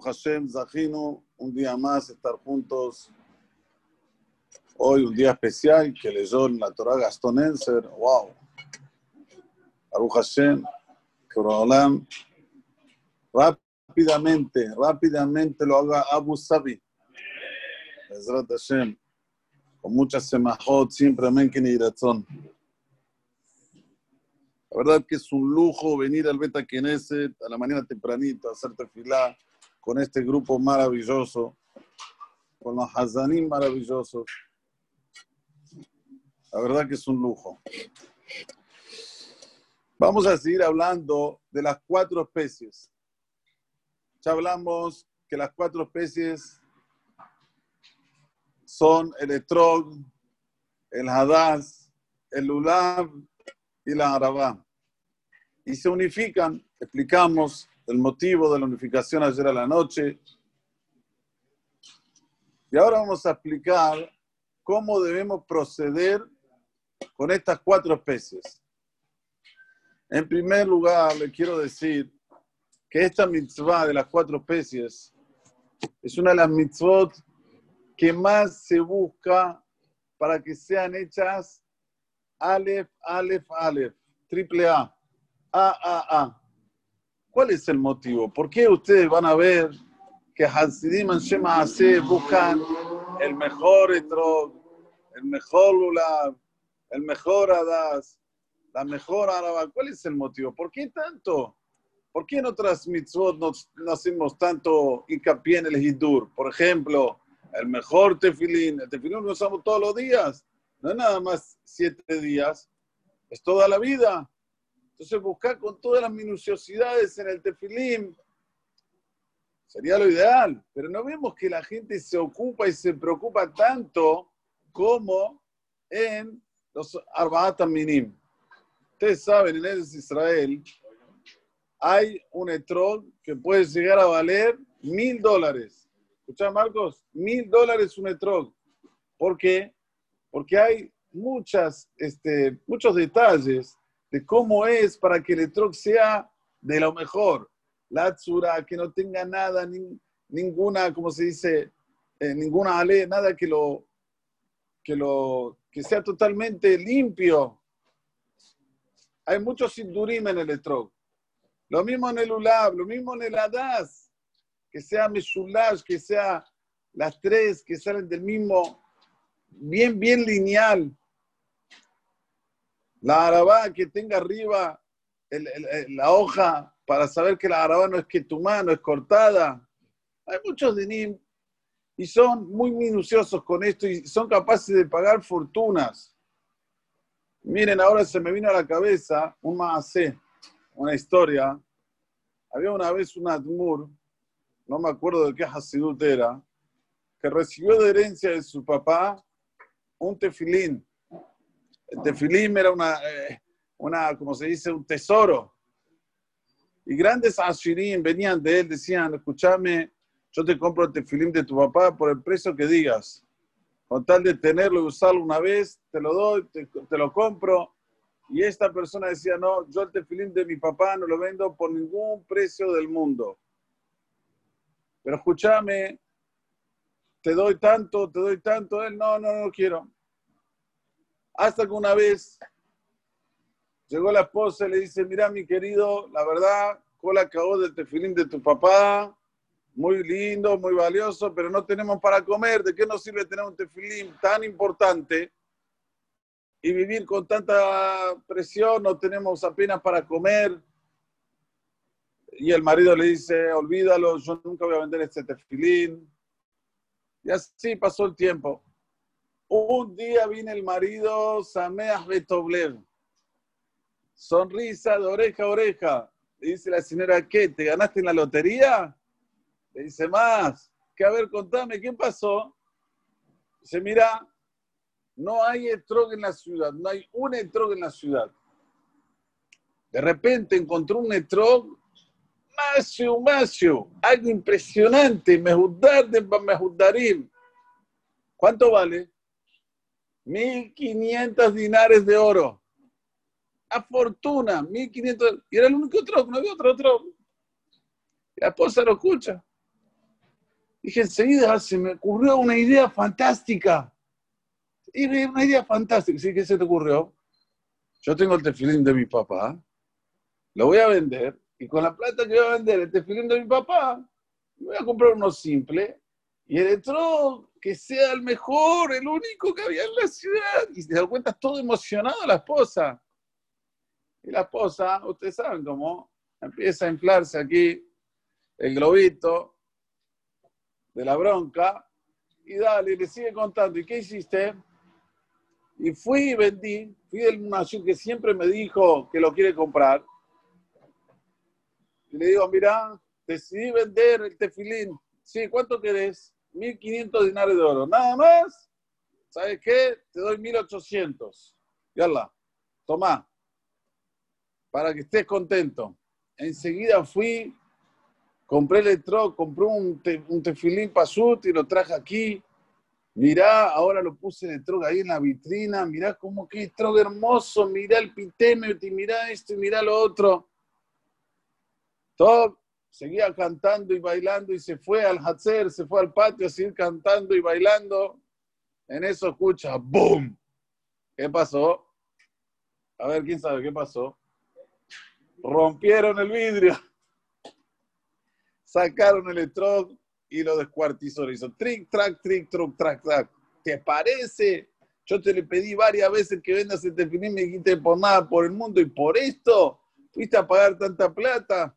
Baruch Zahinu, un día más estar juntos. Hoy un día especial que leyó en la Torah Gastón Enser. ¡Wow! Baruch Hashem, Korolam. Rápidamente, rápidamente lo haga Abu Sabi. Ezrat Hashem. Con muchas semajot, siempre amén que ni razón. La verdad que es un lujo venir al Beta Knesset a la mañana tempranito a hacer tefilá con este grupo maravilloso, con los Hazanim maravillosos. La verdad que es un lujo. Vamos a seguir hablando de las cuatro especies. Ya hablamos que las cuatro especies son el etrog, el hadaz, el lulav y la arabá y se unifican. Explicamos el motivo de la unificación ayer a la noche. Y ahora vamos a explicar cómo debemos proceder con estas cuatro especies. En primer lugar, le quiero decir que esta mitzvah de las cuatro especies es una de las mitzvot que más se busca para que sean hechas Aleph, Aleph, Aleph, triple A. Ah, ah, ah. ¿Cuál es el motivo? ¿Por qué ustedes van a ver que Hasidim Ase buscan el mejor etrog, el mejor lulav, el mejor adas, la mejor araba? ¿Cuál es el motivo? ¿Por qué tanto? ¿Por qué en otras mitzvot no, hacemos tanto hincapié en el hidur? Por ejemplo, el mejor tefilín. El tefilín lo usamos todos los días. No es nada más siete días, es toda la vida. Entonces buscar con todas las minuciosidades en el tefilín sería lo ideal, pero no vemos que la gente se ocupa y se preocupa tanto como en los Arbaat Minim. Ustedes saben, en Eres Israel hay un etrog que puede llegar a valer mil dólares. ¿Escuchá, Marcos? Mil dólares un etrog. ¿Por qué? Porque hay muchas, este, muchos detalles de cómo es para que el etrog sea de lo mejor. La atzura, que no tenga nada, ninguna, como se dice, eh, ninguna ale, nada que lo, que lo, que sea totalmente limpio. Hay muchos sindurim en el etrog. Lo mismo en el ulab, lo mismo en el adas, que sea meshulash, que sea las tres que salen del mismo, bien, bien lineal. La arabá que tenga arriba la hoja para saber que la arabá no es que tu mano es cortada. Hay muchos dinim y son muy minuciosos con esto y son capaces de pagar fortunas. Miren, ahora se me vino a la cabeza un una historia. Había una vez un Admur, no me acuerdo de qué Hasidut era, que recibió de herencia de su papá un tefilín el tefilín era una, eh, una, como se dice, un tesoro. Y grandes ashirim venían de él, decían, escúchame, yo te compro el tefilín de tu papá por el precio que digas. Con tal de tenerlo y usarlo una vez, te lo doy, te, lo compro. Y esta persona decía, no, yo el tefilín de mi papá no lo vendo por ningún precio del mundo. Pero escúchame, te doy tanto, te doy tanto. Él, no, no, no quiero. Hasta que una vez llegó la esposa y le dice, mira mi querido, la verdad, cola acabó del tefilín de tu papá, muy lindo, muy valioso, pero no tenemos para comer. ¿De qué nos sirve tener un tefilín tan importante y vivir con tanta presión? No tenemos apenas para comer. Y el marido le dice, olvídalo, yo nunca voy a vender este tefilín. Y así pasó el tiempo. Un día viene el marido, Sameas Betoblev. Sonrisa de oreja a oreja. Le dice la señora, ¿qué? ¿Te ganaste en la lotería? Le dice, más. Que a ver, contame, ¿qué pasó? Dice, mira, no hay etrog en la ciudad, no hay un etrog en la ciudad. De repente encontró un etrog, Masio, Masio, algo impresionante, Mejudar de Mejudarim. ¿Cuánto vale? 1.500 dinares de oro. A fortuna, 1.500. Y era el único troco, no había otro troco. La esposa lo escucha. Dije, enseguida se me ocurrió una idea fantástica. Y una idea fantástica. ¿Sí? ¿Qué se te ocurrió? Yo tengo el tefilín de mi papá, lo voy a vender, y con la plata que voy a vender el tefilín de mi papá, voy a comprar uno simple, y el otro que sea el mejor, el único que había en la ciudad. Y se da cuenta, todo emocionado la esposa. Y la esposa, ustedes saben cómo, empieza a inflarse aquí el globito de la bronca, y dale, le sigue contando, ¿y qué hiciste? Y fui y vendí, fui del munación que siempre me dijo que lo quiere comprar. Y le digo, mira, decidí vender el tefilín. Sí, ¿cuánto querés? 1.500 dinarios de oro. Nada más. ¿Sabes qué? Te doy 1.800. Yala, toma. Para que estés contento. Enseguida fui, compré el truck, compré un, un tefilín pasut y lo traje aquí. Mirá, ahora lo puse de troga ahí en la vitrina. Mirá cómo que troga hermoso. Mirá el piteme, mirá esto y mirá lo otro. Todo seguía cantando y bailando y se fue al Hatzer, se fue al patio a seguir cantando y bailando. En eso escucha, ¡boom! ¿Qué pasó? A ver, ¿quién sabe qué pasó? Rompieron el vidrio. Sacaron el truck y lo descuartizó. Le hizo trick, track, trick, truck, track, track. ¿Te parece? Yo te le pedí varias veces que vendas este tefilín, me dijiste por nada por el mundo y por esto fuiste a pagar tanta plata.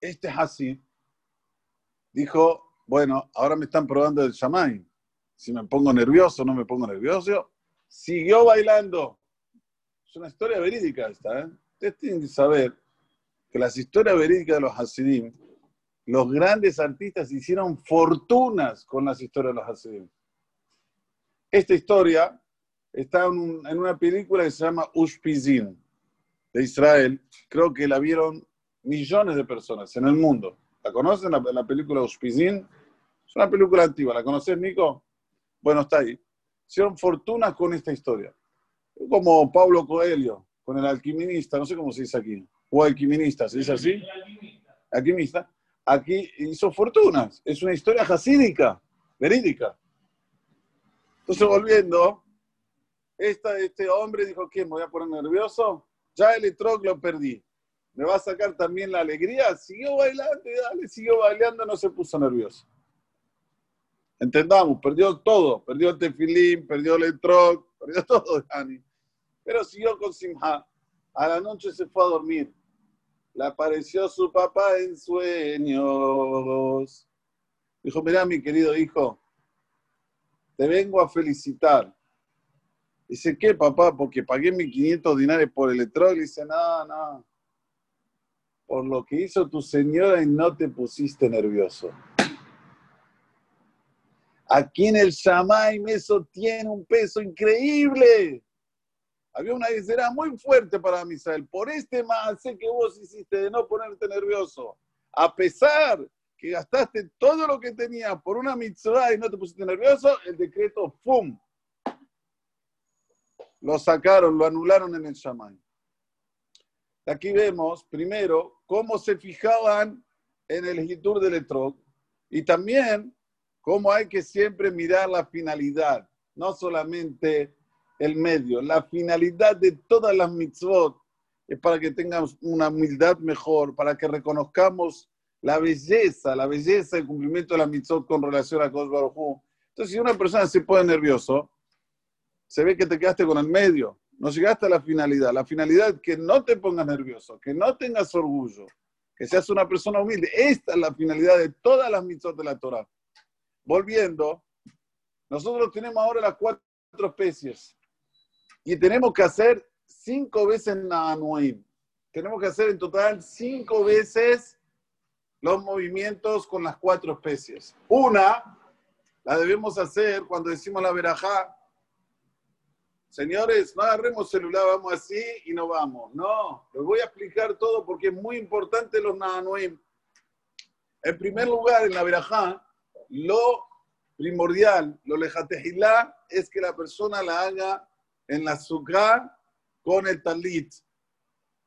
Este es así. Dijo, bueno, ahora me están probando el chamay. Si me pongo nervioso no me pongo nervioso. Siguió bailando. Es una historia verídica esta. ¿eh? Ustedes tienen que saber que las historias verídicas de los Hasidim los grandes artistas hicieron fortunas con las historias de los Hasidim. Esta historia está en, una película que se llama Ushpizin, de Israel. Creo que la vieron millones de personas en el mundo. ¿La conocen la, la película Ushpizin? Es una película antigua. ¿La conoces, Nico? Bueno, está ahí. Hicieron fortunas con esta historia. Como Pablo Coelho, con el alquimista, no sé cómo se dice aquí. O alquimista, ¿se dice así? Alquimista aquí hizo fortunas. Es una historia jasídica, verídica. Entonces, volviendo, este hombre dijo, ¿qué? ¿Me voy a poner nervioso? Ya el etrog lo perdí. ¿Me va a sacar también la alegría? Siguió bailando y dale, siguió bailando, no se puso nervioso. Entendamos, perdió todo. Perdió el tefilín, perdió el etrog, perdió todo, Dani. Pero siguió con Simha. A la noche se fue a dormir le apareció su papá en sueños. Dijo, mira mi querido hijo, te vengo a felicitar. Dice, ¿qué papá? Porque pagué 1.500 dinarios por el electrol. Dice, no, no. Por lo que hizo tu señora y no te pusiste nervioso. Aquí en el Shamay eso tiene un peso increíble. Había una era muy fuerte para Misael. Por este sé que vos hiciste de no ponerte nervioso. A pesar que gastaste todo lo que tenías por una mitzvah y no te pusiste nervioso, el decreto ¡fum! Lo sacaron, lo anularon en el Shamay. Aquí vemos, primero, cómo se fijaban en el Hitur del Etrog y también cómo hay que siempre mirar la finalidad, no solamente el medio. La finalidad de todas las mitzvot es para que tengamos una humildad mejor, para que reconozcamos la belleza, la belleza del cumplimiento de la mitzvot con relación a Kosh Baruj Entonces, si una persona se pone nervioso, se ve que te quedaste con el medio, no llegaste a la finalidad. La finalidad que no te pongas nervioso, que no tengas orgullo, que seas una persona humilde. Esta es la finalidad de todas las mitzvot de la Torah. Volviendo, nosotros tenemos ahora las cuatro especies y tenemos que hacer cinco veces Naanuim. Tenemos que hacer en total cinco veces los movimientos con las cuatro especies. Una la debemos hacer cuando decimos la verajá. Señores, no agarremos celular, vamos así y no vamos. No, les voy a explicar todo porque es muy importante los Naanuim. En primer lugar, en la verajá, lo primordial, lo lejatejilá, es que la persona la haga en la sukkah con el talit.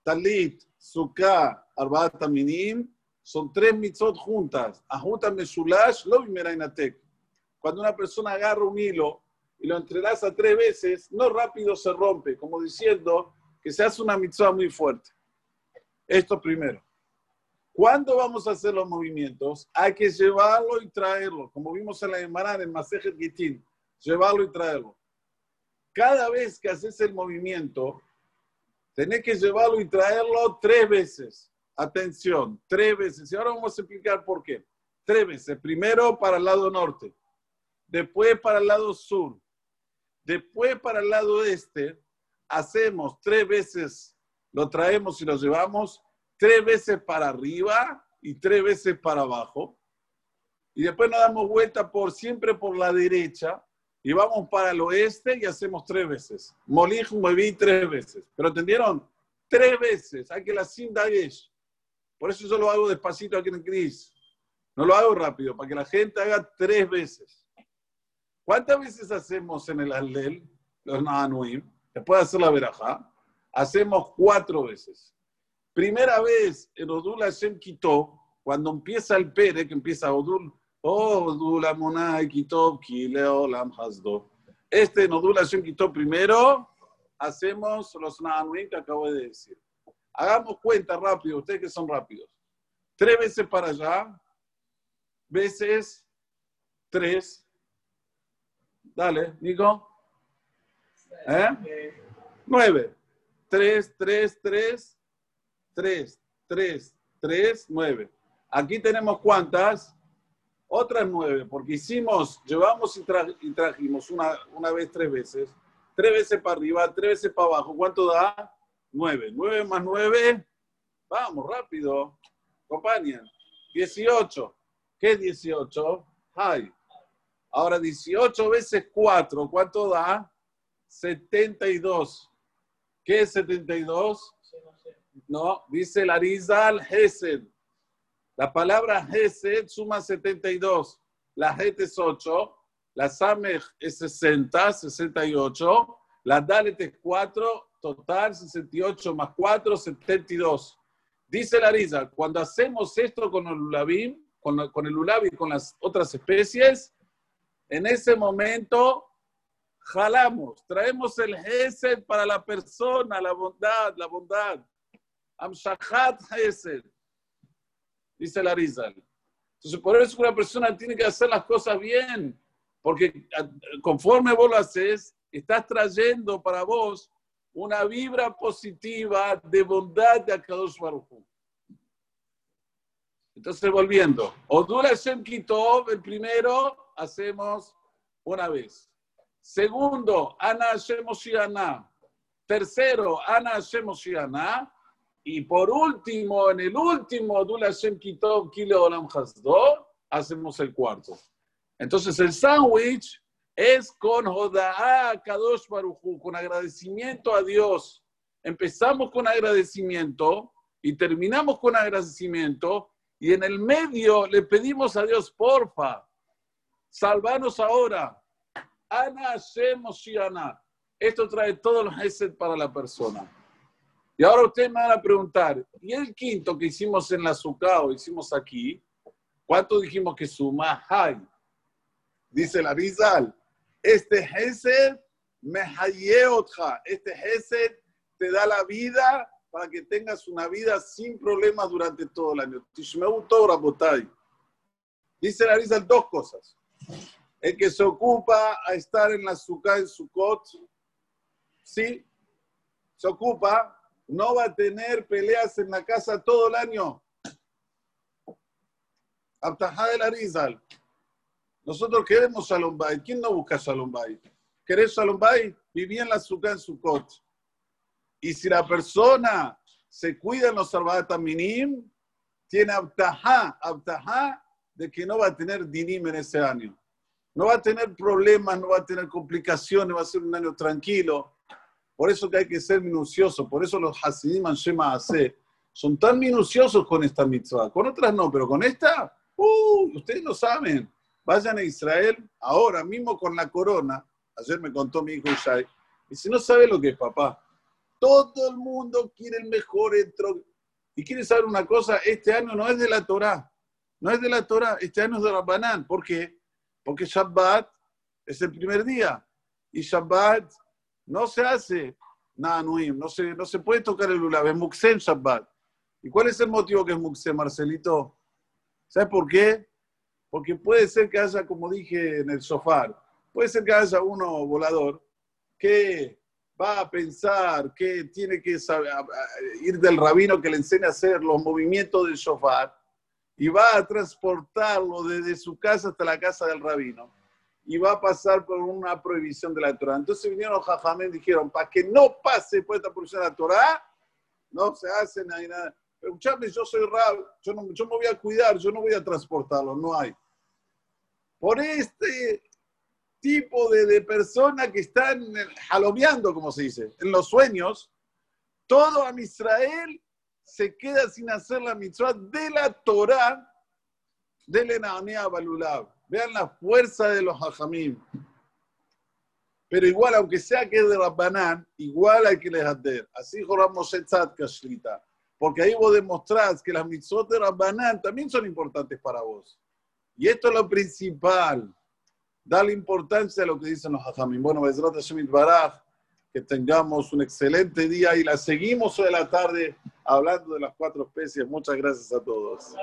Talit, sukkah, arbata minim, son tres mitzvot juntas. Ajuta mesulash, lo Cuando una persona agarra un hilo y lo entrelaza tres veces, no rápido se rompe, como diciendo que se hace una mitzvah muy fuerte. Esto primero. ¿Cuándo vamos a hacer los movimientos? Hay que llevarlo y traerlo, como vimos en la Gemara en Masejet Gitin, llevarlo y traerlo. Cada vez que haces el movimiento, tenés que llevarlo y traerlo tres veces. Atención, tres veces. Y ahora vamos a explicar por qué. Tres veces. Primero para el lado norte, después para el lado sur, después para el lado este. Hacemos tres veces, lo traemos y lo llevamos tres veces para arriba y tres veces para abajo. Y después nos damos vuelta por siempre por la derecha y vamos para el oeste y hacemos tres veces. Molij, moví tres veces. ¿Pero entendieron? Tres veces. Hay que la cinta es. Por eso yo lo hago despacito aquí en Cris. No lo hago rápido, para que la gente haga tres veces. ¿Cuántas veces hacemos en el Allel, los Nahanuim? Después de hacer la verajá, hacemos cuatro veces. Primera vez en Odul Hashem quitó, cuando empieza el Pere, que empieza Odul, Odul Amonai quitó, Kileo Lam Hasdo. Este en Odul Hashem quitó primero, hacemos los Nahanuim que acabo de decir. Hagamos cuenta rápido, ustedes que son rápidos. Tres veces para allá, veces tres. Dale, Nico. ¿Eh? Nueve. Tres, tres, tres. 3, 3, 3, 9. Aquí tenemos cuántas? Otras 9, porque hicimos, llevamos y, trajimos una, una vez, tres veces, tres veces para arriba, tres veces para abajo. ¿Cuánto da? 9. 9 más 9, vamos, rápido, compañía. 18. ¿Qué es 18? Hay. Ahora 18 veces 4, ¿cuánto da? 72. ¿Qué es 72? No, dice la Rizal Hesed. La palabra Hesed suma 72. La Het es 8. La Samech es 60, 68. La Dalet es 4. Total 68 más 4, 72. Dice la Rizal, cuando hacemos esto con el Ulabim, con, con el Ulabi y con las otras especies, en ese momento jalamos, traemos el Hesed para la persona, la bondad, la bondad. Amshahat Hesed, dice la Rizal. Entonces, por eso una persona tiene que hacer las cosas bien, porque conforme vos lo haces, estás trayendo para vos una vibra positiva de bondad de Akadosh Baruch Entonces, volviendo, Odura Hashem Kitov, el primero, hacemos una vez. Segundo, Ana Hashem Oshiana. Tercero, Ana Hashem Oshiana. Y por último, en el último Dula Hashem Kitov Kilo Olam Hasdo, hacemos el cuarto. Entonces el sándwich es con Joda'a Kadosh Baruchu, con agradecimiento a Dios. Empezamos con agradecimiento y terminamos con agradecimiento y en el medio le pedimos a Dios, porfa, salvanos ahora. Ana Hashem Esto trae todos los Hesed para la persona. Y ahora ustedes me van a preguntar, ¿y el quinto que hicimos en la o hicimos aquí? ¿Cuánto dijimos que suma? Hay. Dice la Rizal, este Gesed me otja. Este Gesed te da la vida para que tengas una vida sin problemas durante todo el año. Dice la Rizal dos cosas. El que se ocupa a estar en la Sukkah en Sukkot, sí, se ocupa no va a tener peleas en la casa todo el año. Abtajá de la Rizal. Nosotros queremos Shalom ¿Quién no busca Shalom ¿Querés Shalom Viví en la Sukkah en Sukkot. Y si la persona se cuida en los Sarvadat Minim, tiene Abtajá, Abtajá de que no va a tener dinim en ese año. No va a tener problemas, no va a tener complicaciones, va a ser un año tranquilo. Por eso que hay que ser minucioso. Por eso los Hasidim Shema Ase son tan minuciosos con esta mitzvah. Con otras no, pero con esta, uh, ustedes lo saben. Vayan a Israel ahora mismo con la corona. Ayer me contó mi hijo Ishai. Y si no sabe lo que es papá, todo el mundo quiere el mejor entro. Y quiere saber una cosa, este año no es de la Torah, no es de la Torah, este año es de Rabbanán. ¿Por qué? Porque Shabbat es el primer día y Shabbat no se hace nada no se, no se puede tocar el lulav, es Muxem Shabbat. ¿Y cuál es el motivo que es Muxem, Marcelito? ¿Sabes por qué? Porque puede ser que haya, como dije en el sofá, puede ser que haya uno volador que va a pensar que tiene que ir del rabino que le enseña a hacer los movimientos del sofá y va a transportarlo desde su casa hasta la casa del rabino y va a pasar por una prohibición de la Torah. Entonces vinieron los jajamén y dijeron, para que no pase por esta prohibición de la Torah, no se hace nada. Escuchame, yo soy rab, yo, no, yo me voy a cuidar, yo no voy a transportarlo, no hay. Por este tipo de, de personas que están jalomeando, como se dice, en los sueños, todo a Israel se queda sin hacer la mitzvah de la Torah del Enanea Balulav. Vean la fuerza de los hajamim. Pero igual, aunque sea que es de Rabbanán, igual hay que les hacer. Así joramos Etzat Kashlita. Porque ahí vos demostrás que las mitzvot de Rabbanán también son importantes para vos. Y esto es lo principal. Dale importancia a lo que dicen los hajamim. Bueno, Bezrat Hashem Baraj, que tengamos un excelente día y la seguimos hoy de la tarde hablando de las cuatro especies. Muchas gracias a todos.